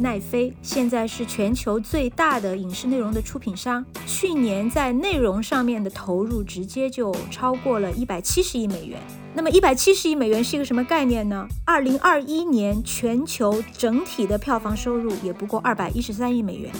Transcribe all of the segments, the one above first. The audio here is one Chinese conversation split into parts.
奈飞现在是全球最大的影视内容的出品商，去年在内容上面的投入直接就超过了一百七十亿美元。那么一百七十亿美元是一个什么概念呢？二零二一年全球整体的票房收入也不过二百一十三亿美元。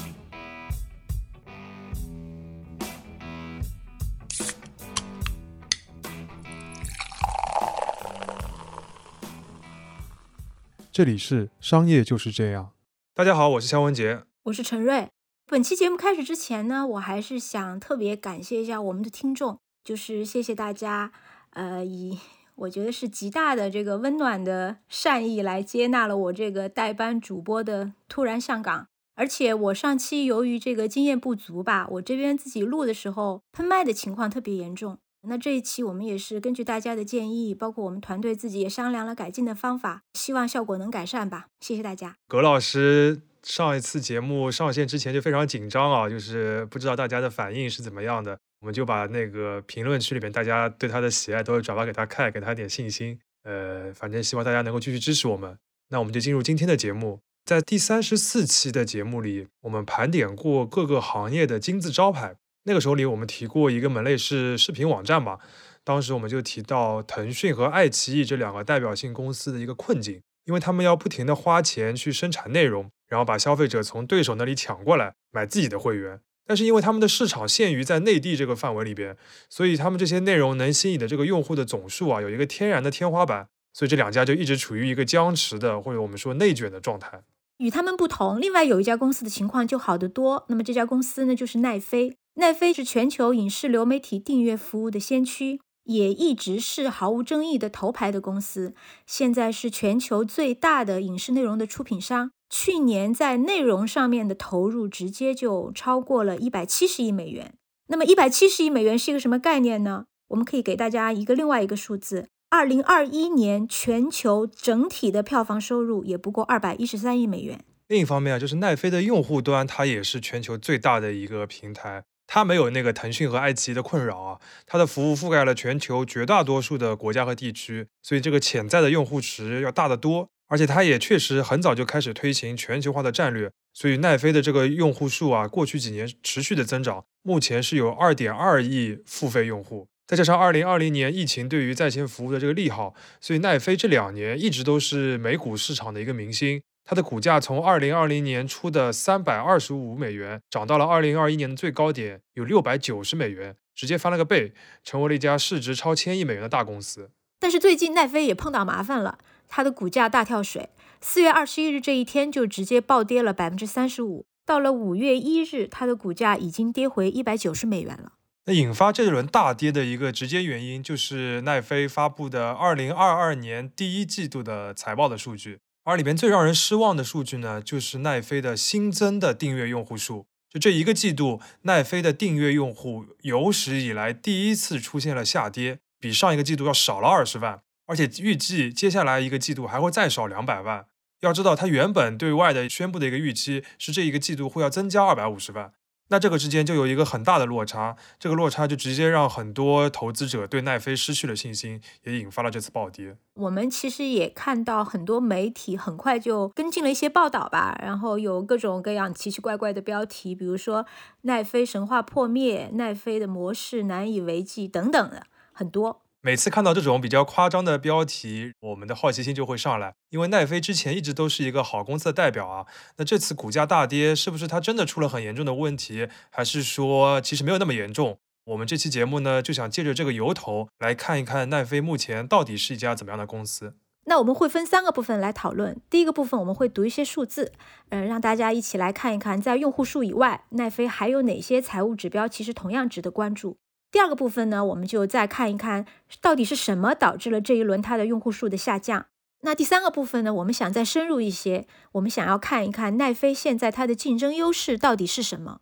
这里是商业就是这样。大家好，我是肖文杰，我是陈瑞。本期节目开始之前呢，我还是想特别感谢一下我们的听众，就是谢谢大家，呃，以我觉得是极大的这个温暖的善意来接纳了我这个代班主播的突然上岗。而且我上期由于这个经验不足吧，我这边自己录的时候喷麦的情况特别严重。那这一期我们也是根据大家的建议，包括我们团队自己也商量了改进的方法，希望效果能改善吧。谢谢大家。葛老师上一次节目上线之前就非常紧张啊，就是不知道大家的反应是怎么样的，我们就把那个评论区里面大家对他的喜爱都转发给他看，给他点信心。呃，反正希望大家能够继续支持我们。那我们就进入今天的节目，在第三十四期的节目里，我们盘点过各个行业的金字招牌。那个时候里，我们提过一个门类是视频网站嘛，当时我们就提到腾讯和爱奇艺这两个代表性公司的一个困境，因为他们要不停的花钱去生产内容，然后把消费者从对手那里抢过来买自己的会员，但是因为他们的市场限于在内地这个范围里边，所以他们这些内容能吸引的这个用户的总数啊，有一个天然的天花板，所以这两家就一直处于一个僵持的或者我们说内卷的状态。与他们不同，另外有一家公司的情况就好得多，那么这家公司呢就是奈飞。奈飞是全球影视流媒体订阅服务的先驱，也一直是毫无争议的头牌的公司。现在是全球最大的影视内容的出品商，去年在内容上面的投入直接就超过了一百七十亿美元。那么一百七十亿美元是一个什么概念呢？我们可以给大家一个另外一个数字：二零二一年全球整体的票房收入也不过二百一十三亿美元。另一方面啊，就是奈飞的用户端，它也是全球最大的一个平台。它没有那个腾讯和爱奇艺的困扰啊，它的服务覆盖了全球绝大多数的国家和地区，所以这个潜在的用户池要大得多。而且它也确实很早就开始推行全球化的战略，所以奈飞的这个用户数啊，过去几年持续的增长，目前是有二点二亿付费用户，再加上二零二零年疫情对于在线服务的这个利好，所以奈飞这两年一直都是美股市场的一个明星。它的股价从二零二零年初的三百二十五美元涨到了二零二一年的最高点，有六百九十美元，直接翻了个倍，成为了一家市值超千亿美元的大公司。但是最近奈飞也碰到麻烦了，它的股价大跳水，四月二十一日这一天就直接暴跌了百分之三十五，到了五月一日，它的股价已经跌回一百九十美元了。那引发这一轮大跌的一个直接原因，就是奈飞发布的二零二二年第一季度的财报的数据。而里边最让人失望的数据呢，就是奈飞的新增的订阅用户数。就这一个季度，奈飞的订阅用户有史以来第一次出现了下跌，比上一个季度要少了二十万，而且预计接下来一个季度还会再少两百万。要知道，它原本对外的宣布的一个预期是这一个季度会要增加二百五十万。那这个之间就有一个很大的落差，这个落差就直接让很多投资者对奈飞失去了信心，也引发了这次暴跌。我们其实也看到很多媒体很快就跟进了一些报道吧，然后有各种各样奇奇怪怪的标题，比如说奈飞神话破灭、奈飞的模式难以为继等等的很多。每次看到这种比较夸张的标题，我们的好奇心就会上来，因为奈飞之前一直都是一个好公司的代表啊。那这次股价大跌，是不是它真的出了很严重的问题，还是说其实没有那么严重？我们这期节目呢，就想借着这个由头来看一看奈飞目前到底是一家怎么样的公司。那我们会分三个部分来讨论。第一个部分我们会读一些数字，嗯，让大家一起来看一看，在用户数以外，奈飞还有哪些财务指标其实同样值得关注。第二个部分呢，我们就再看一看到底是什么导致了这一轮它的用户数的下降。那第三个部分呢，我们想再深入一些，我们想要看一看奈飞现在它的竞争优势到底是什么。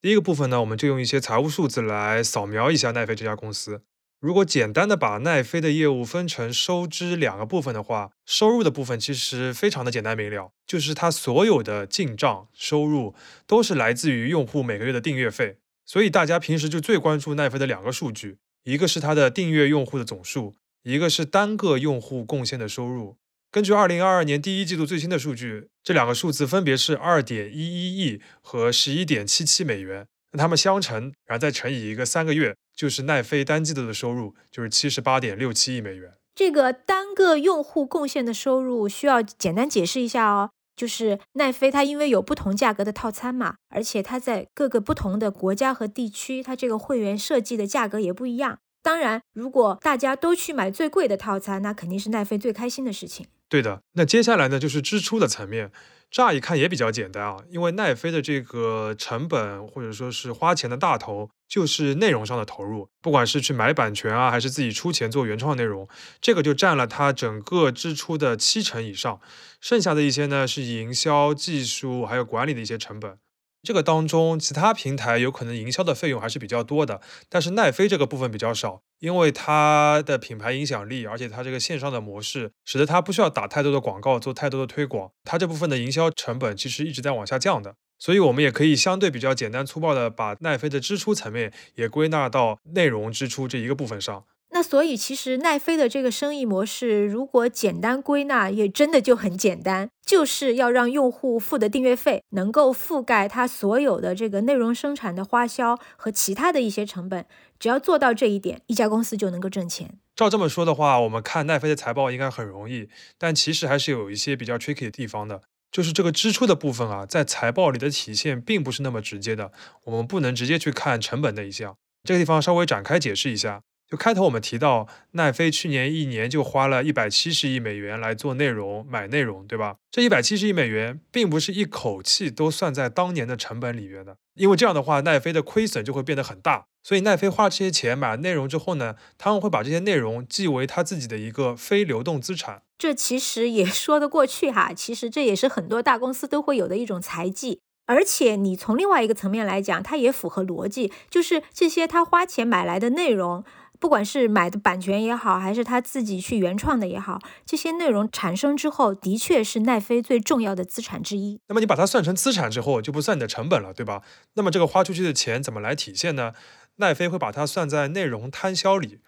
第一个部分呢，我们就用一些财务数字来扫描一下奈飞这家公司。如果简单的把奈飞的业务分成收支两个部分的话，收入的部分其实非常的简单明了，就是它所有的进账收入都是来自于用户每个月的订阅费。所以大家平时就最关注奈飞的两个数据，一个是它的订阅用户的总数，一个是单个用户贡献的收入。根据二零二二年第一季度最新的数据，这两个数字分别是二点一一亿和十一点七七美元。那它们相乘，然后再乘以一个三个月，就是奈飞单季度的收入就是七十八点六七亿美元。这个单个用户贡献的收入需要简单解释一下哦，就是奈飞它因为有不同价格的套餐嘛，而且它在各个不同的国家和地区，它这个会员设计的价格也不一样。当然，如果大家都去买最贵的套餐，那肯定是奈飞最开心的事情。对的，那接下来呢，就是支出的层面。乍一看也比较简单啊，因为奈飞的这个成本或者说是花钱的大头就是内容上的投入，不管是去买版权啊，还是自己出钱做原创内容，这个就占了它整个支出的七成以上。剩下的一些呢是营销、技术还有管理的一些成本。这个当中，其他平台有可能营销的费用还是比较多的，但是奈飞这个部分比较少，因为它的品牌影响力，而且它这个线上的模式，使得它不需要打太多的广告，做太多的推广，它这部分的营销成本其实一直在往下降的，所以我们也可以相对比较简单粗暴的把奈飞的支出层面也归纳到内容支出这一个部分上。那所以，其实奈飞的这个生意模式，如果简单归纳，也真的就很简单，就是要让用户付的订阅费能够覆盖他所有的这个内容生产的花销和其他的一些成本。只要做到这一点，一家公司就能够挣钱。照这么说的话，我们看奈飞的财报应该很容易，但其实还是有一些比较 tricky 的地方的，就是这个支出的部分啊，在财报里的体现并不是那么直接的，我们不能直接去看成本那一项。这个地方稍微展开解释一下。就开头我们提到，奈飞去年一年就花了一百七十亿美元来做内容、买内容，对吧？这一百七十亿美元并不是一口气都算在当年的成本里面的，因为这样的话，奈飞的亏损就会变得很大。所以奈飞花这些钱买内容之后呢，他们会把这些内容记为他自己的一个非流动资产。这其实也说得过去哈，其实这也是很多大公司都会有的一种财技。而且你从另外一个层面来讲，它也符合逻辑，就是这些他花钱买来的内容。不管是买的版权也好，还是他自己去原创的也好，这些内容产生之后，的确是奈飞最重要的资产之一。那么你把它算成资产之后，就不算你的成本了，对吧？那么这个花出去的钱怎么来体现呢？奈飞会把它算在内容摊销里。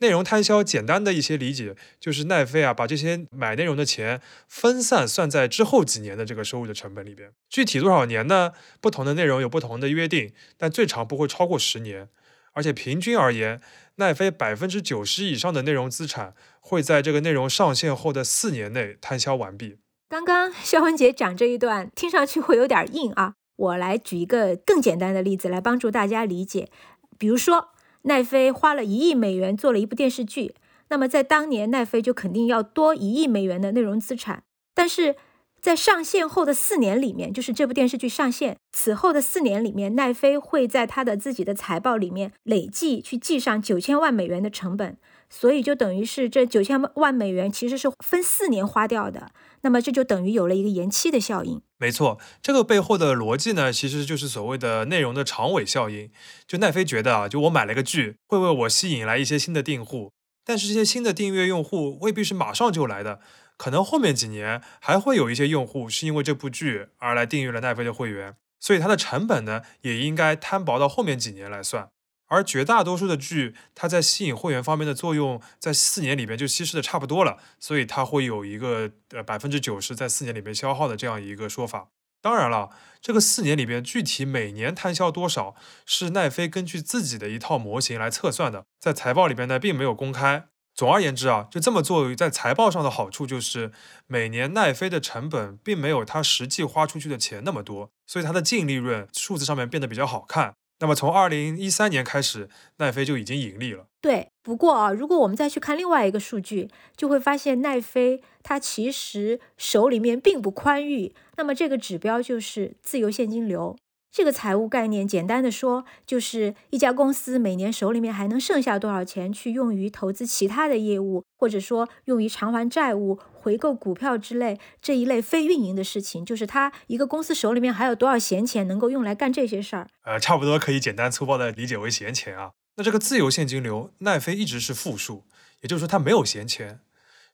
内容摊销简单的一些理解，就是奈飞啊把这些买内容的钱分散算在之后几年的这个收入的成本里边。具体多少年呢？不同的内容有不同的约定，但最长不会超过十年。而且平均而言，奈飞百分之九十以上的内容资产会在这个内容上线后的四年内摊销完毕。刚刚肖文杰讲这一段，听上去会有点硬啊。我来举一个更简单的例子来帮助大家理解。比如说，奈飞花了一亿美元做了一部电视剧，那么在当年，奈飞就肯定要多一亿美元的内容资产。但是在上线后的四年里面，就是这部电视剧上线此后的四年里面，奈飞会在他的自己的财报里面累计去记上九千万美元的成本，所以就等于是这九千万美元其实是分四年花掉的。那么这就等于有了一个延期的效应。没错，这个背后的逻辑呢，其实就是所谓的内容的长尾效应。就奈飞觉得啊，就我买了个剧，会为我吸引来一些新的订户，但是这些新的订阅用户未必是马上就来的。可能后面几年还会有一些用户是因为这部剧而来订阅了奈飞的会员，所以它的成本呢也应该摊薄到后面几年来算。而绝大多数的剧，它在吸引会员方面的作用在四年里边就稀释的差不多了，所以它会有一个呃百分之九十在四年里边消耗的这样一个说法。当然了，这个四年里边具体每年摊销多少是奈飞根据自己的一套模型来测算的，在财报里边呢并没有公开。总而言之啊，就这么做，在财报上的好处就是，每年奈飞的成本并没有它实际花出去的钱那么多，所以它的净利润数字上面变得比较好看。那么从二零一三年开始，奈飞就已经盈利了。对，不过啊，如果我们再去看另外一个数据，就会发现奈飞它其实手里面并不宽裕。那么这个指标就是自由现金流。这个财务概念，简单的说，就是一家公司每年手里面还能剩下多少钱去用于投资其他的业务，或者说用于偿还债务、回购股票之类这一类非运营的事情，就是他一个公司手里面还有多少闲钱能够用来干这些事儿。呃，差不多可以简单粗暴的理解为闲钱啊。那这个自由现金流，奈飞一直是负数，也就是说它没有闲钱。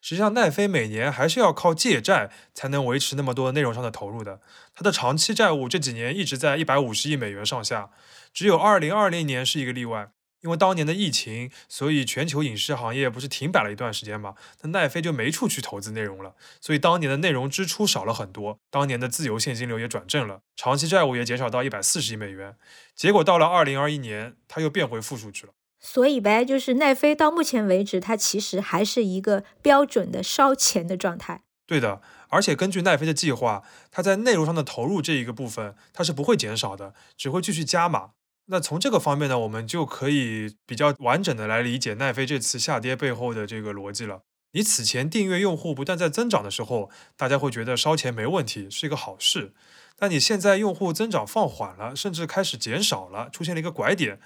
实际上，奈飞每年还是要靠借债才能维持那么多内容上的投入的。它的长期债务这几年一直在一百五十亿美元上下，只有二零二零年是一个例外，因为当年的疫情，所以全球影视行业不是停摆了一段时间嘛？那奈飞就没处去投资内容了，所以当年的内容支出少了很多，当年的自由现金流也转正了，长期债务也减少到一百四十亿美元。结果到了二零二一年，它又变回负数去了。所以呗，就是奈飞到目前为止，它其实还是一个标准的烧钱的状态。对的，而且根据奈飞的计划，它在内容上的投入这一个部分，它是不会减少的，只会继续加码。那从这个方面呢，我们就可以比较完整的来理解奈飞这次下跌背后的这个逻辑了。你此前订阅用户不断在增长的时候，大家会觉得烧钱没问题，是一个好事。但你现在用户增长放缓了，甚至开始减少了，出现了一个拐点，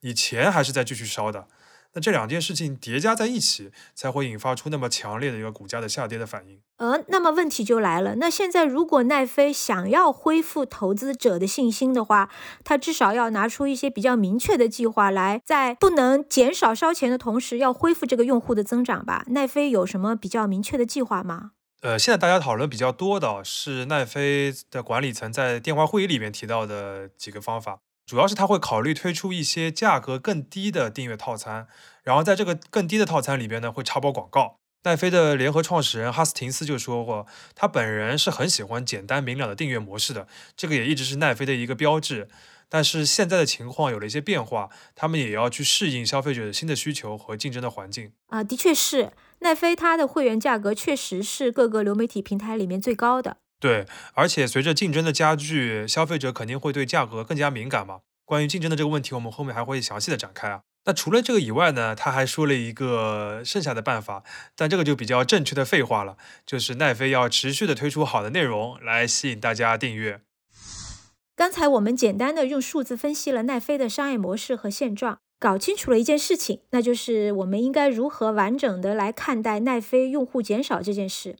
你钱还是在继续烧的。那这两件事情叠加在一起，才会引发出那么强烈的一个股价的下跌的反应。呃，那么问题就来了，那现在如果奈飞想要恢复投资者的信心的话，他至少要拿出一些比较明确的计划来，在不能减少烧钱的同时，要恢复这个用户的增长吧？奈飞有什么比较明确的计划吗？呃，现在大家讨论比较多的是奈飞的管理层在电话会议里面提到的几个方法。主要是他会考虑推出一些价格更低的订阅套餐，然后在这个更低的套餐里边呢，会插播广告。奈飞的联合创始人哈斯廷斯就说过，他本人是很喜欢简单明了的订阅模式的，这个也一直是奈飞的一个标志。但是现在的情况有了一些变化，他们也要去适应消费者的新的需求和竞争的环境啊，的确是奈飞它的会员价格确实是各个流媒体平台里面最高的。对，而且随着竞争的加剧，消费者肯定会对价格更加敏感嘛。关于竞争的这个问题，我们后面还会详细的展开啊。那除了这个以外呢，他还说了一个剩下的办法，但这个就比较正确的废话了，就是奈飞要持续的推出好的内容来吸引大家订阅。刚才我们简单的用数字分析了奈飞的商业模式和现状，搞清楚了一件事情，那就是我们应该如何完整的来看待奈飞用户减少这件事。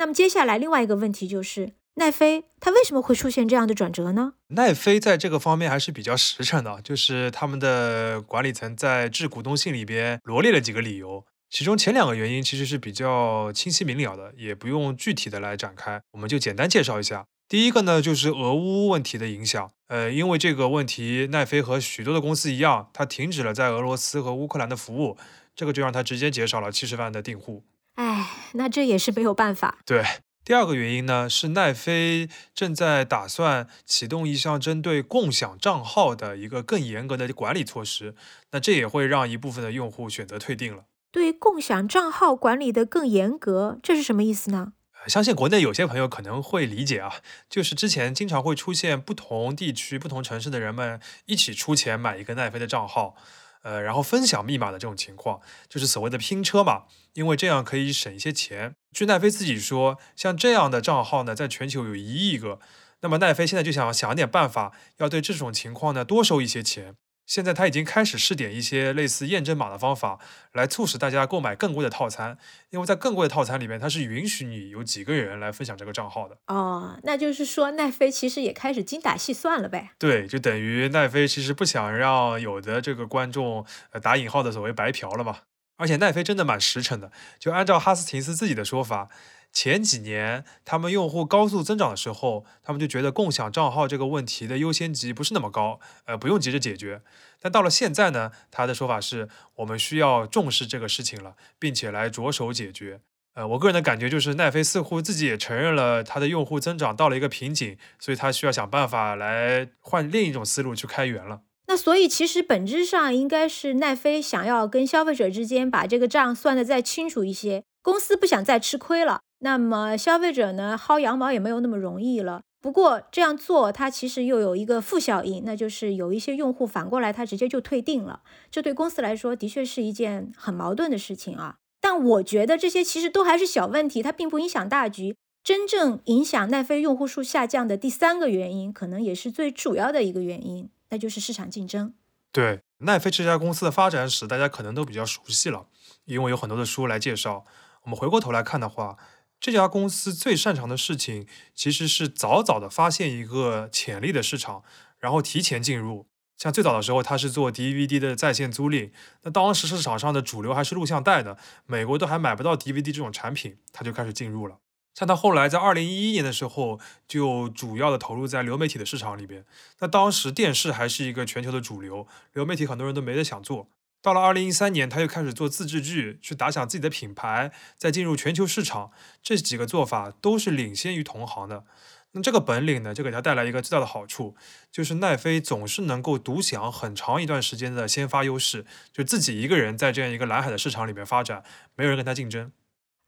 那么接下来另外一个问题就是，奈飞它为什么会出现这样的转折呢？奈飞在这个方面还是比较实诚的，就是他们的管理层在致股东信里边罗列了几个理由，其中前两个原因其实是比较清晰明了的，也不用具体的来展开，我们就简单介绍一下。第一个呢，就是俄乌问题的影响，呃，因为这个问题，奈飞和许多的公司一样，它停止了在俄罗斯和乌克兰的服务，这个就让它直接减少了七十万的订户。哎，那这也是没有办法。对，第二个原因呢是奈飞正在打算启动一项针对共享账号的一个更严格的管理措施，那这也会让一部分的用户选择退订了。对共享账号管理的更严格，这是什么意思呢？相信国内有些朋友可能会理解啊，就是之前经常会出现不同地区、不同城市的人们一起出钱买一个奈飞的账号。呃，然后分享密码的这种情况，就是所谓的拼车嘛，因为这样可以省一些钱。据奈飞自己说，像这样的账号呢，在全球有一亿个。那么奈飞现在就想想点办法，要对这种情况呢多收一些钱。现在他已经开始试点一些类似验证码的方法，来促使大家购买更贵的套餐。因为在更贵的套餐里面，它是允许你有几个人来分享这个账号的。哦，那就是说奈飞其实也开始精打细算了呗？对，就等于奈飞其实不想让有的这个观众呃打引号的所谓白嫖了嘛。而且奈飞真的蛮实诚的，就按照哈斯廷斯自己的说法。前几年，他们用户高速增长的时候，他们就觉得共享账号这个问题的优先级不是那么高，呃，不用急着解决。但到了现在呢，他的说法是我们需要重视这个事情了，并且来着手解决。呃，我个人的感觉就是，奈飞似乎自己也承认了他的用户增长到了一个瓶颈，所以他需要想办法来换另一种思路去开源了。那所以其实本质上应该是奈飞想要跟消费者之间把这个账算得再清楚一些，公司不想再吃亏了。那么消费者呢，薅羊毛也没有那么容易了。不过这样做，它其实又有一个负效应，那就是有一些用户反过来他直接就退订了。这对公司来说的确是一件很矛盾的事情啊。但我觉得这些其实都还是小问题，它并不影响大局。真正影响奈飞用户数下降的第三个原因，可能也是最主要的一个原因，那就是市场竞争。对奈飞这家公司的发展史，大家可能都比较熟悉了，因为有很多的书来介绍。我们回过头来看的话。这家公司最擅长的事情，其实是早早的发现一个潜力的市场，然后提前进入。像最早的时候，他是做 DVD 的在线租赁，那当时市场上的主流还是录像带的，美国都还买不到 DVD 这种产品，他就开始进入了。像它后来在二零一一年的时候，就主要的投入在流媒体的市场里边。那当时电视还是一个全球的主流，流媒体很多人都没得想做。到了二零一三年，他又开始做自制剧，去打响自己的品牌，再进入全球市场，这几个做法都是领先于同行的。那这个本领呢，就给他带来一个最大的好处，就是奈飞总是能够独享很长一段时间的先发优势，就自己一个人在这样一个蓝海的市场里面发展，没有人跟他竞争。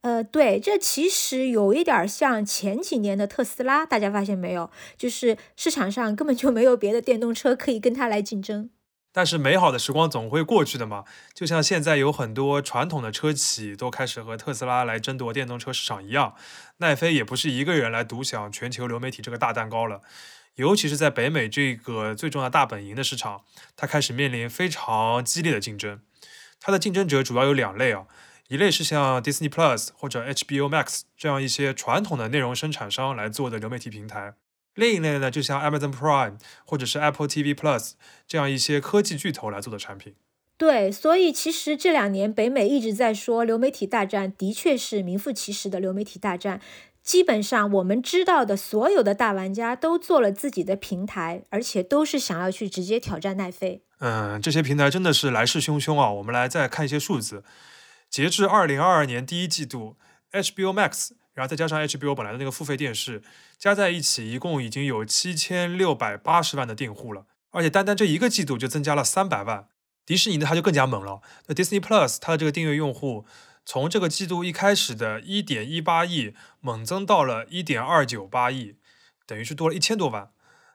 呃，对，这其实有一点像前几年的特斯拉，大家发现没有？就是市场上根本就没有别的电动车可以跟它来竞争。但是美好的时光总会过去的嘛，就像现在有很多传统的车企都开始和特斯拉来争夺电动车市场一样，奈飞也不是一个人来独享全球流媒体这个大蛋糕了。尤其是在北美这个最重要大本营的市场，它开始面临非常激烈的竞争。它的竞争者主要有两类啊，一类是像 Disney Plus 或者 HBO Max 这样一些传统的内容生产商来做的流媒体平台。另一类呢，就像 Amazon Prime 或者是 Apple TV Plus 这样一些科技巨头来做的产品。对，所以其实这两年北美一直在说流媒体大战，的确是名副其实的流媒体大战。基本上我们知道的所有的大玩家都做了自己的平台，而且都是想要去直接挑战奈飞。嗯，这些平台真的是来势汹汹啊！我们来再看一些数字，截至二零二二年第一季度，HBO Max。然后再加上 HBO 本来的那个付费电视，加在一起一共已经有七千六百八十万的订户了，而且单单这一个季度就增加了三百万。迪士尼呢，它就更加猛了。那 Disney Plus 它的这个订阅用户，从这个季度一开始的一点一八亿，猛增到了一点二九八亿，等于是多了一千多万。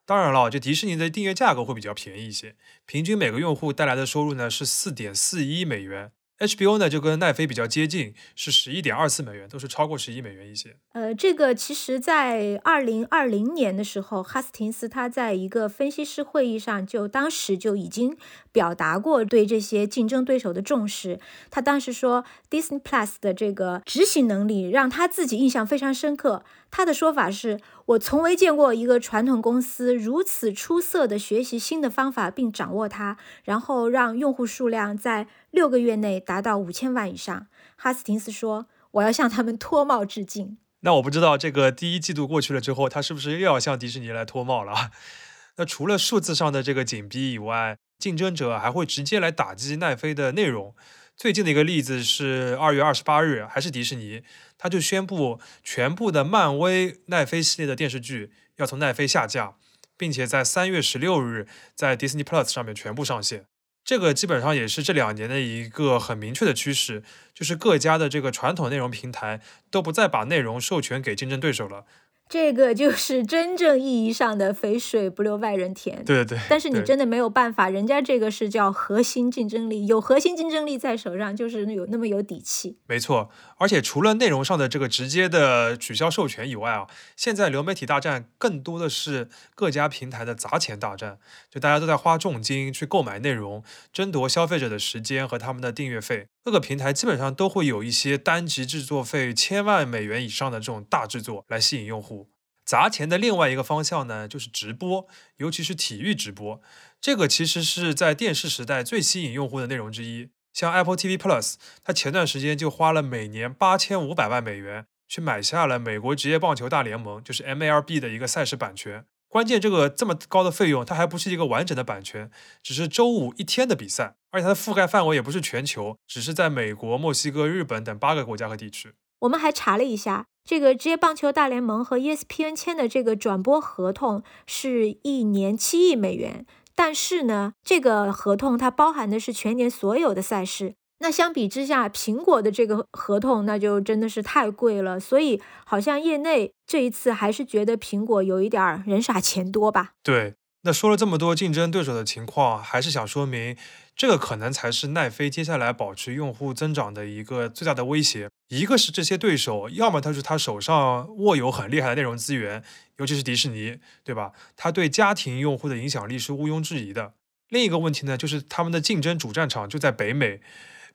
当然了，这迪士尼的订阅价格会比较便宜一些，平均每个用户带来的收入呢是四点四一美元。HBO 呢就跟奈飞比较接近，是十一点二四美元，都是超过十一美元一些。呃，这个其实，在二零二零年的时候，哈斯廷斯他在一个分析师会议上，就当时就已经表达过对这些竞争对手的重视。他当时说，Disney Plus 的这个执行能力让他自己印象非常深刻。他的说法是：“我从未见过一个传统公司如此出色的学习新的方法并掌握它，然后让用户数量在六个月内达到五千万以上。”哈斯廷斯说：“我要向他们脱帽致敬。”那我不知道这个第一季度过去了之后，他是不是又要向迪士尼来脱帽了？那除了数字上的这个紧逼以外，竞争者还会直接来打击奈飞的内容。最近的一个例子是二月二十八日，还是迪士尼，他就宣布全部的漫威奈飞系列的电视剧要从奈飞下架，并且在三月十六日在 Disney Plus 上面全部上线。这个基本上也是这两年的一个很明确的趋势，就是各家的这个传统内容平台都不再把内容授权给竞争对手了。这个就是真正意义上的肥水不流外人田。对对对。但是你真的没有办法，人家这个是叫核心竞争力，有核心竞争力在手上，就是有那么有底气。没错，而且除了内容上的这个直接的取消授权以外啊，现在流媒体大战更多的是各家平台的砸钱大战，就大家都在花重金去购买内容，争夺消费者的时间和他们的订阅费。各个平台基本上都会有一些单集制作费千万美元以上的这种大制作来吸引用户。砸钱的另外一个方向呢，就是直播，尤其是体育直播。这个其实是在电视时代最吸引用户的内容之一。像 Apple TV Plus，它前段时间就花了每年八千五百万美元去买下了美国职业棒球大联盟，就是 MLB 的一个赛事版权。关键这个这么高的费用，它还不是一个完整的版权，只是周五一天的比赛，而且它的覆盖范围也不是全球，只是在美国、墨西哥、日本等八个国家和地区。我们还查了一下，这个职业棒球大联盟和 ESPN 签的这个转播合同是一年七亿美元，但是呢，这个合同它包含的是全年所有的赛事。那相比之下，苹果的这个合同那就真的是太贵了，所以好像业内这一次还是觉得苹果有一点儿人傻钱多吧？对，那说了这么多竞争对手的情况，还是想说明，这个可能才是奈飞接下来保持用户增长的一个最大的威胁。一个是这些对手，要么他是他手上握有很厉害的内容资源，尤其是迪士尼，对吧？他对家庭用户的影响力是毋庸置疑的。另一个问题呢，就是他们的竞争主战场就在北美。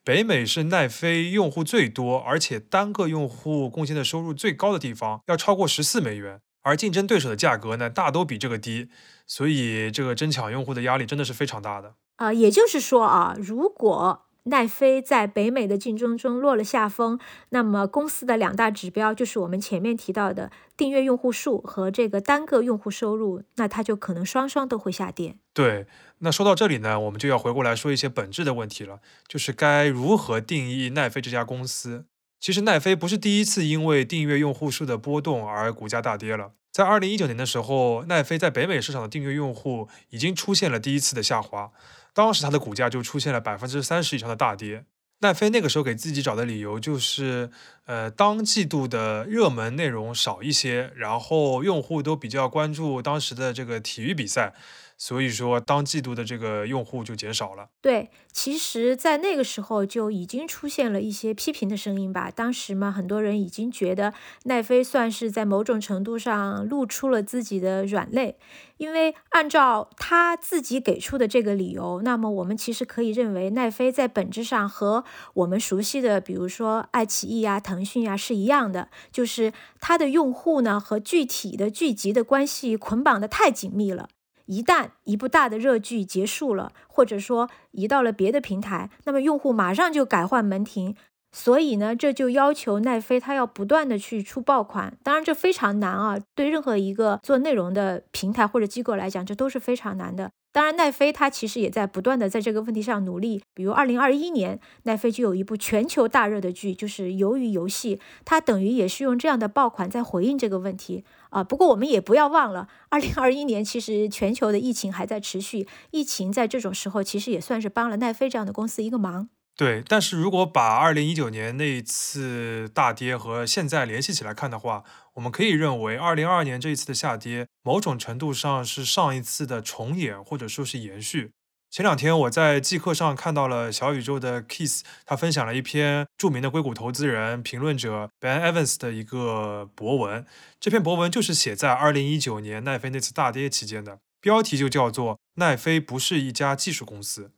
北美是奈飞用户最多，而且单个用户贡献的收入最高的地方，要超过十四美元。而竞争对手的价格呢，大都比这个低，所以这个争抢用户的压力真的是非常大的啊。也就是说啊，如果奈飞在北美的竞争中落了下风，那么公司的两大指标就是我们前面提到的订阅用户数和这个单个用户收入，那它就可能双双都会下跌。对，那说到这里呢，我们就要回过来说一些本质的问题了，就是该如何定义奈飞这家公司。其实奈飞不是第一次因为订阅用户数的波动而股价大跌了。在二零一九年的时候，奈飞在北美市场的订阅用户已经出现了第一次的下滑。当时它的股价就出现了百分之三十以上的大跌。奈飞那个时候给自己找的理由就是，呃，当季度的热门内容少一些，然后用户都比较关注当时的这个体育比赛。所以说，当季度的这个用户就减少了。对，其实，在那个时候就已经出现了一些批评的声音吧。当时嘛，很多人已经觉得奈飞算是在某种程度上露出了自己的软肋，因为按照他自己给出的这个理由，那么我们其实可以认为，奈飞在本质上和我们熟悉的，比如说爱奇艺呀、腾讯呀是一样的，就是它的用户呢和具体的剧集的关系捆绑的太紧密了。一旦一部大的热剧结束了，或者说移到了别的平台，那么用户马上就改换门庭，所以呢，这就要求奈飞它要不断的去出爆款。当然，这非常难啊，对任何一个做内容的平台或者机构来讲，这都是非常难的。当然，奈飞它其实也在不断的在这个问题上努力。比如，二零二一年，奈飞就有一部全球大热的剧，就是《鱿鱼游戏》，它等于也是用这样的爆款在回应这个问题啊。不过，我们也不要忘了，二零二一年其实全球的疫情还在持续，疫情在这种时候其实也算是帮了奈飞这样的公司一个忙。对，但是如果把二零一九年那一次大跌和现在联系起来看的话，我们可以认为二零二二年这一次的下跌，某种程度上是上一次的重演或者说是延续。前两天我在季课上看到了小宇宙的 Kiss，他分享了一篇著名的硅谷投资人、评论者 Ben Evans 的一个博文，这篇博文就是写在二零一九年奈飞那次大跌期间的，标题就叫做“奈飞不是一家技术公司”。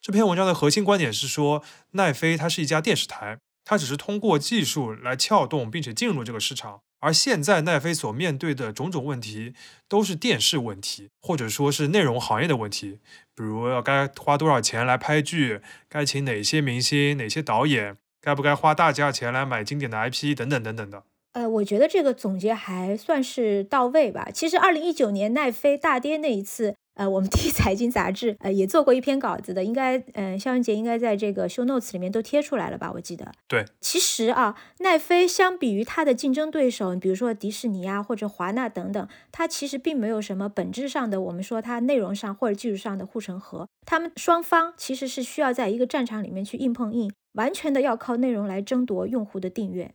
这篇文章的核心观点是说，奈飞它是一家电视台，它只是通过技术来撬动并且进入这个市场。而现在奈飞所面对的种种问题，都是电视问题，或者说是内容行业的问题，比如要该花多少钱来拍剧，该请哪些明星、哪些导演，该不该花大价钱来买经典的 IP 等等等等的。呃，我觉得这个总结还算是到位吧。其实，二零一九年奈飞大跌那一次。呃，我们 第一财经杂志呃也做过一篇稿子的，应该嗯，肖文杰应该在这个 show notes 里面都贴出来了吧？我记得。对，其实啊，奈飞相比于它的竞争对手，比如说迪士尼啊或者华纳等等，它其实并没有什么本质上的，我们说它内容上或者技术上的护城河。他们双方其实是需要在一个战场里面去硬碰硬，完全的要靠内容来争夺用户的订阅。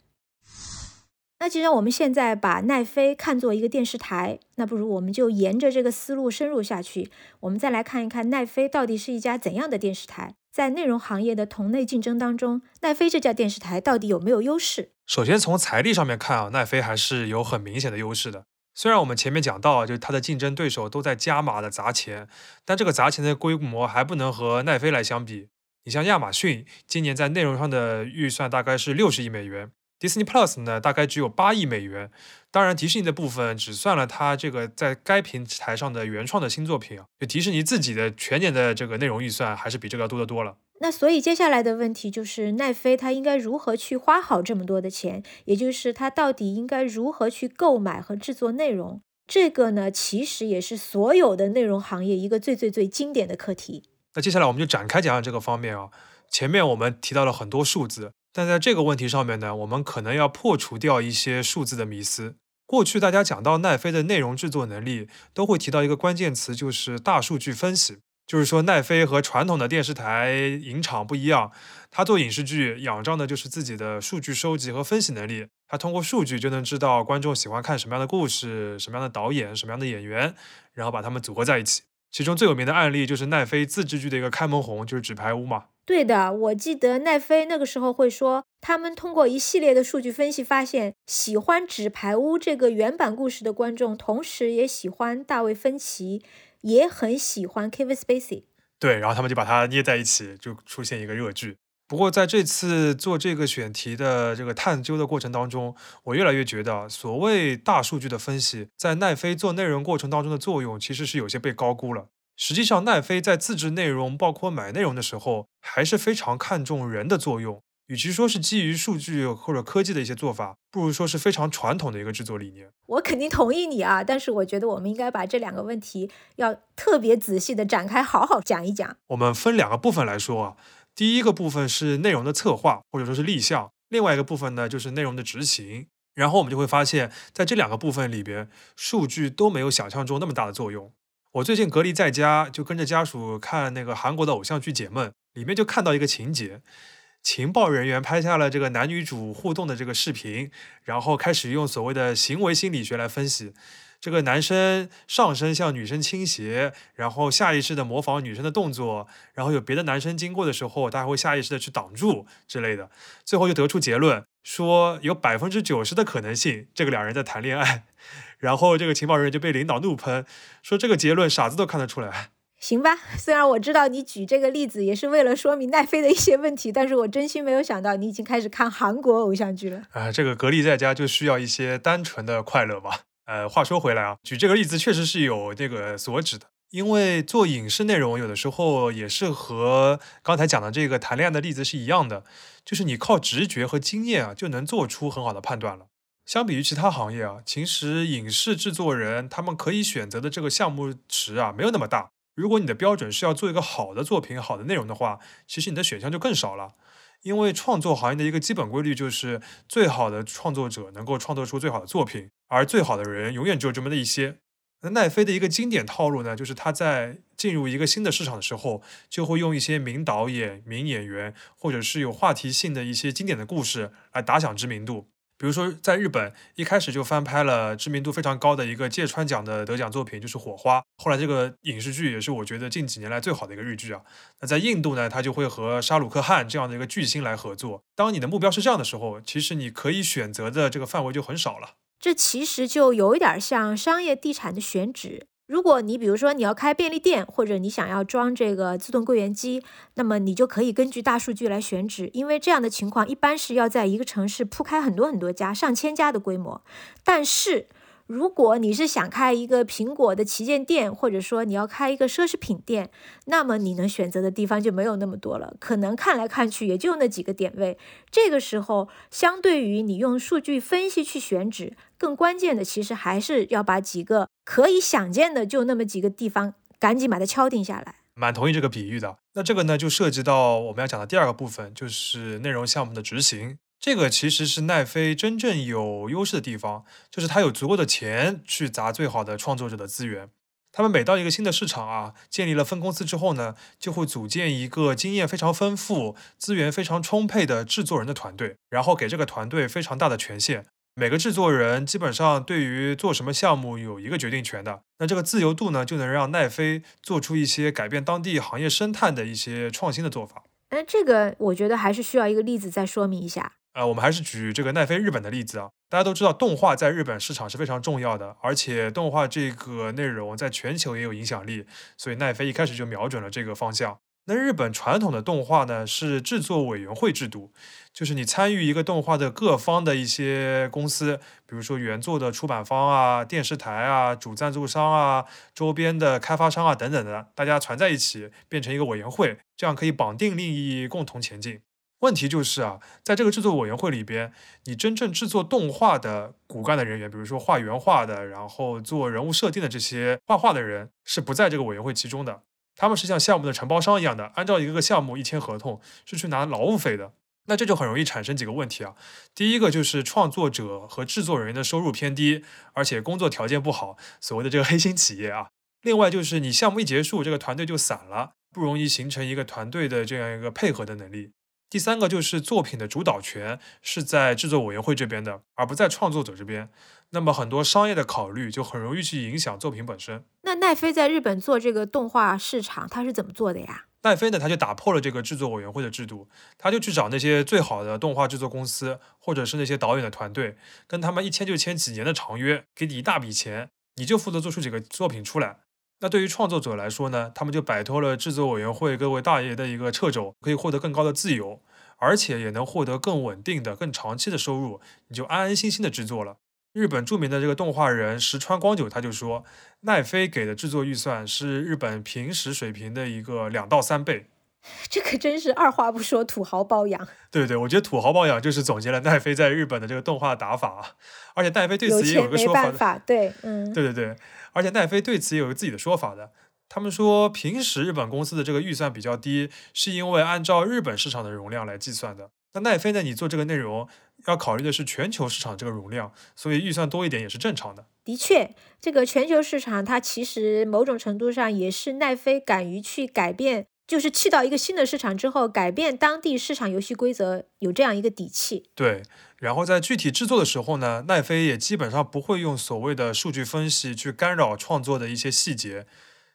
那既然我们现在把奈飞看作一个电视台，那不如我们就沿着这个思路深入下去。我们再来看一看奈飞到底是一家怎样的电视台，在内容行业的同类竞争当中，奈飞这家电视台到底有没有优势？首先从财力上面看啊，奈飞还是有很明显的优势的。虽然我们前面讲到，就是它的竞争对手都在加码的砸钱，但这个砸钱的规模还不能和奈飞来相比。你像亚马逊，今年在内容上的预算大概是六十亿美元。Disney Plus 呢，大概只有八亿美元。当然，迪士尼的部分只算了它这个在该平台上的原创的新作品啊，就迪士尼自己的全年的这个内容预算还是比这个要多得多了。那所以接下来的问题就是，奈飞它应该如何去花好这么多的钱？也就是它到底应该如何去购买和制作内容？这个呢，其实也是所有的内容行业一个最最最经典的课题。那接下来我们就展开讲讲这个方面啊。前面我们提到了很多数字。但在这个问题上面呢，我们可能要破除掉一些数字的迷思。过去大家讲到奈飞的内容制作能力，都会提到一个关键词，就是大数据分析。就是说，奈飞和传统的电视台、影厂不一样，它做影视剧仰仗的就是自己的数据收集和分析能力。它通过数据就能知道观众喜欢看什么样的故事、什么样的导演、什么样的演员，然后把它们组合在一起。其中最有名的案例就是奈飞自制剧的一个开门红，就是《纸牌屋》嘛。对的，我记得奈飞那个时候会说，他们通过一系列的数据分析，发现喜欢《纸牌屋》这个原版故事的观众，同时也喜欢大卫芬奇，也很喜欢 Kevin Spacey。对，然后他们就把它捏在一起，就出现一个热剧。不过在这次做这个选题的这个探究的过程当中，我越来越觉得，所谓大数据的分析，在奈飞做内容过程当中的作用，其实是有些被高估了。实际上，奈飞在自制内容，包括买内容的时候，还是非常看重人的作用。与其说是基于数据或者科技的一些做法，不如说是非常传统的一个制作理念。我肯定同意你啊，但是我觉得我们应该把这两个问题要特别仔细的展开，好好讲一讲。我们分两个部分来说啊，第一个部分是内容的策划或者说是立项，另外一个部分呢就是内容的执行。然后我们就会发现，在这两个部分里边，数据都没有想象中那么大的作用。我最近隔离在家，就跟着家属看那个韩国的偶像剧《解闷》，里面就看到一个情节：情报人员拍下了这个男女主互动的这个视频，然后开始用所谓的行为心理学来分析。这个男生上身向女生倾斜，然后下意识的模仿女生的动作，然后有别的男生经过的时候，他还会下意识的去挡住之类的。最后就得出结论，说有百分之九十的可能性，这个两人在谈恋爱。然后这个情报人员就被领导怒喷，说这个结论傻子都看得出来。行吧，虽然我知道你举这个例子也是为了说明奈飞的一些问题，但是我真心没有想到你已经开始看韩国偶像剧了。啊，这个隔离在家就需要一些单纯的快乐吧。呃，话说回来啊，举这个例子确实是有这个所指的，因为做影视内容有的时候也是和刚才讲的这个谈恋爱的例子是一样的，就是你靠直觉和经验啊就能做出很好的判断了。相比于其他行业啊，其实影视制作人他们可以选择的这个项目池啊，没有那么大。如果你的标准是要做一个好的作品、好的内容的话，其实你的选项就更少了。因为创作行业的一个基本规律就是，最好的创作者能够创作出最好的作品，而最好的人永远只有这么的一些。那奈飞的一个经典套路呢，就是他在进入一个新的市场的时候，就会用一些名导演、名演员，或者是有话题性的一些经典的故事来打响知名度。比如说，在日本一开始就翻拍了知名度非常高的一个芥川奖的得奖作品，就是《火花》。后来这个影视剧也是我觉得近几年来最好的一个日剧啊。那在印度呢，他就会和沙鲁克汗这样的一个巨星来合作。当你的目标是这样的时候，其实你可以选择的这个范围就很少了。这其实就有一点像商业地产的选址。如果你比如说你要开便利店，或者你想要装这个自动柜员机，那么你就可以根据大数据来选址，因为这样的情况一般是要在一个城市铺开很多很多家、上千家的规模。但是如果你是想开一个苹果的旗舰店，或者说你要开一个奢侈品店，那么你能选择的地方就没有那么多了，可能看来看去也就那几个点位。这个时候，相对于你用数据分析去选址，更关键的其实还是要把几个可以想见的就那么几个地方赶紧把它敲定下来。蛮同意这个比喻的。那这个呢，就涉及到我们要讲的第二个部分，就是内容项目的执行。这个其实是奈飞真正有优势的地方，就是它有足够的钱去砸最好的创作者的资源。他们每到一个新的市场啊，建立了分公司之后呢，就会组建一个经验非常丰富、资源非常充沛的制作人的团队，然后给这个团队非常大的权限。每个制作人基本上对于做什么项目有一个决定权的。那这个自由度呢，就能让奈飞做出一些改变当地行业生态的一些创新的做法。那这个我觉得还是需要一个例子再说明一下。呃，我们还是举这个奈飞日本的例子啊。大家都知道，动画在日本市场是非常重要的，而且动画这个内容在全球也有影响力，所以奈飞一开始就瞄准了这个方向。那日本传统的动画呢，是制作委员会制度，就是你参与一个动画的各方的一些公司，比如说原作的出版方啊、电视台啊、主赞助商啊、周边的开发商啊等等的，大家攒在一起变成一个委员会，这样可以绑定利益，共同前进。问题就是啊，在这个制作委员会里边，你真正制作动画的骨干的人员，比如说画原画的，然后做人物设定的这些画画的人，是不在这个委员会其中的。他们是像项目的承包商一样的，按照一个个项目一签合同，是去拿劳务费的。那这就很容易产生几个问题啊。第一个就是创作者和制作人员的收入偏低，而且工作条件不好，所谓的这个黑心企业啊。另外就是你项目一结束，这个团队就散了，不容易形成一个团队的这样一个配合的能力。第三个就是作品的主导权是在制作委员会这边的，而不在创作者这边。那么很多商业的考虑就很容易去影响作品本身。那奈飞在日本做这个动画市场，它是怎么做的呀？奈飞呢，他就打破了这个制作委员会的制度，他就去找那些最好的动画制作公司，或者是那些导演的团队，跟他们一签就签几年的长约，给你一大笔钱，你就负责做出几个作品出来。那对于创作者来说呢，他们就摆脱了制作委员会各位大爷的一个掣肘，可以获得更高的自由，而且也能获得更稳定的、更长期的收入，你就安安心心的制作了。日本著名的这个动画人石川光久他就说，奈飞给的制作预算是日本平时水平的一个两到三倍。这可真是二话不说土豪包养。对对，我觉得土豪包养就是总结了奈飞在日本的这个动画打法，而且奈飞对此也有一个说法，对，嗯，对对对，而且奈飞对此也有自己的说法的。他们说，平时日本公司的这个预算比较低，是因为按照日本市场的容量来计算的。那奈飞呢，你做这个内容要考虑的是全球市场这个容量，所以预算多一点也是正常的。的确，这个全球市场它其实某种程度上也是奈飞敢于去改变，就是去到一个新的市场之后，改变当地市场游戏规则，有这样一个底气。对，然后在具体制作的时候呢，奈飞也基本上不会用所谓的数据分析去干扰创作的一些细节。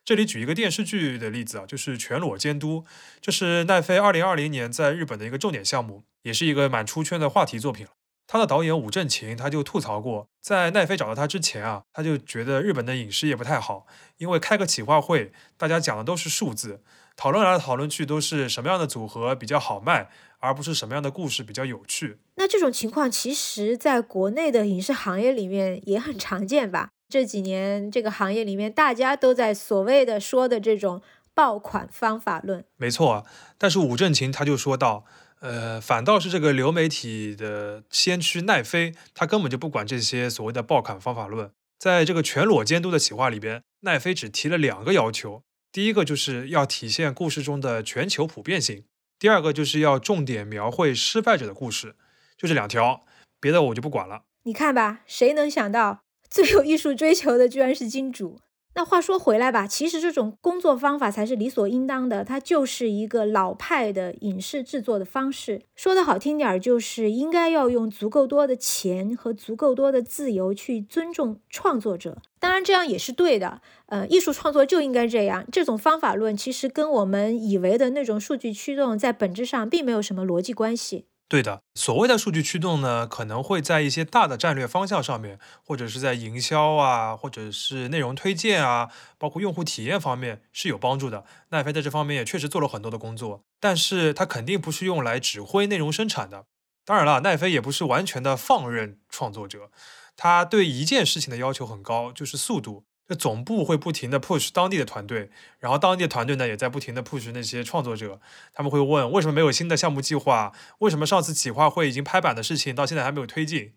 这里举一个电视剧的例子啊，就是《全裸监督》，这是奈飞二零二零年在日本的一个重点项目，也是一个蛮出圈的话题作品。他的导演武正勤他就吐槽过，在奈飞找到他之前啊，他就觉得日本的影视业不太好，因为开个企划会，大家讲的都是数字，讨论来讨论去都是什么样的组合比较好卖，而不是什么样的故事比较有趣。那这种情况其实在国内的影视行业里面也很常见吧？这几年这个行业里面，大家都在所谓的说的这种爆款方法论。没错啊，但是武正勤他就说到，呃，反倒是这个流媒体的先驱奈飞，他根本就不管这些所谓的爆款方法论。在这个全裸监督的企划里边，奈飞只提了两个要求，第一个就是要体现故事中的全球普遍性，第二个就是要重点描绘失败者的故事，就这两条，别的我就不管了。你看吧，谁能想到最有艺术追求的居然是金主？那话说回来吧，其实这种工作方法才是理所应当的，它就是一个老派的影视制作的方式。说的好听点儿，就是应该要用足够多的钱和足够多的自由去尊重创作者。当然，这样也是对的。呃，艺术创作就应该这样。这种方法论其实跟我们以为的那种数据驱动在本质上并没有什么逻辑关系。对的，所谓的数据驱动呢，可能会在一些大的战略方向上面，或者是在营销啊，或者是内容推荐啊，包括用户体验方面是有帮助的。奈飞在这方面也确实做了很多的工作，但是它肯定不是用来指挥内容生产的。当然了，奈飞也不是完全的放任创作者，他对一件事情的要求很高，就是速度。这总部会不停的 push 当地的团队，然后当地的团队呢也在不停的 push 那些创作者，他们会问为什么没有新的项目计划？为什么上次企划会已经拍板的事情到现在还没有推进？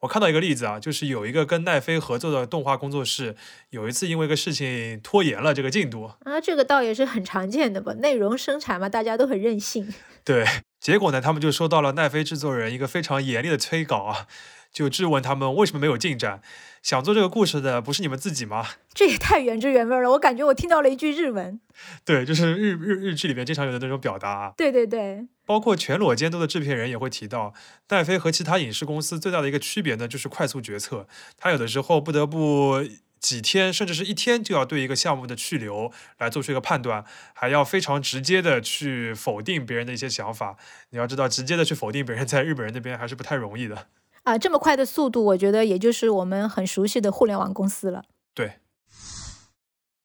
我看到一个例子啊，就是有一个跟奈飞合作的动画工作室，有一次因为一个事情拖延了这个进度，啊，这个倒也是很常见的吧？内容生产嘛，大家都很任性。对，结果呢，他们就收到了奈飞制作人一个非常严厉的催稿啊，就质问他们为什么没有进展。想做这个故事的不是你们自己吗？这也太原汁原味了，我感觉我听到了一句日文。对，就是日日日剧里面经常有的那种表达啊。对对对，包括全裸监督的制片人也会提到，奈飞和其他影视公司最大的一个区别呢，就是快速决策。他有的时候不得不几天甚至是一天就要对一个项目的去留来做出一个判断，还要非常直接的去否定别人的一些想法。你要知道，直接的去否定别人，在日本人那边还是不太容易的。啊，这么快的速度，我觉得也就是我们很熟悉的互联网公司了。对，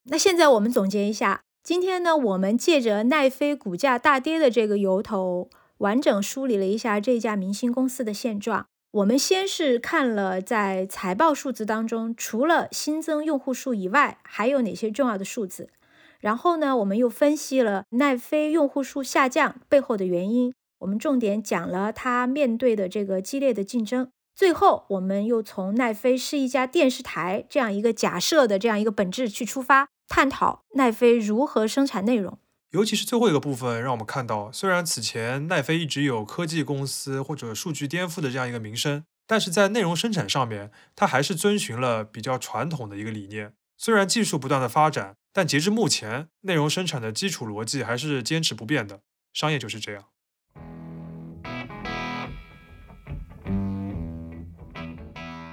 那现在我们总结一下，今天呢，我们借着奈飞股价大跌的这个由头，完整梳理了一下这家明星公司的现状。我们先是看了在财报数字当中，除了新增用户数以外，还有哪些重要的数字。然后呢，我们又分析了奈飞用户数下降背后的原因。我们重点讲了它面对的这个激烈的竞争，最后我们又从奈飞是一家电视台这样一个假设的这样一个本质去出发，探讨奈飞如何生产内容。尤其是最后一个部分，让我们看到，虽然此前奈飞一直有科技公司或者数据颠覆的这样一个名声，但是在内容生产上面，它还是遵循了比较传统的一个理念。虽然技术不断的发展，但截至目前，内容生产的基础逻辑还是坚持不变的。商业就是这样。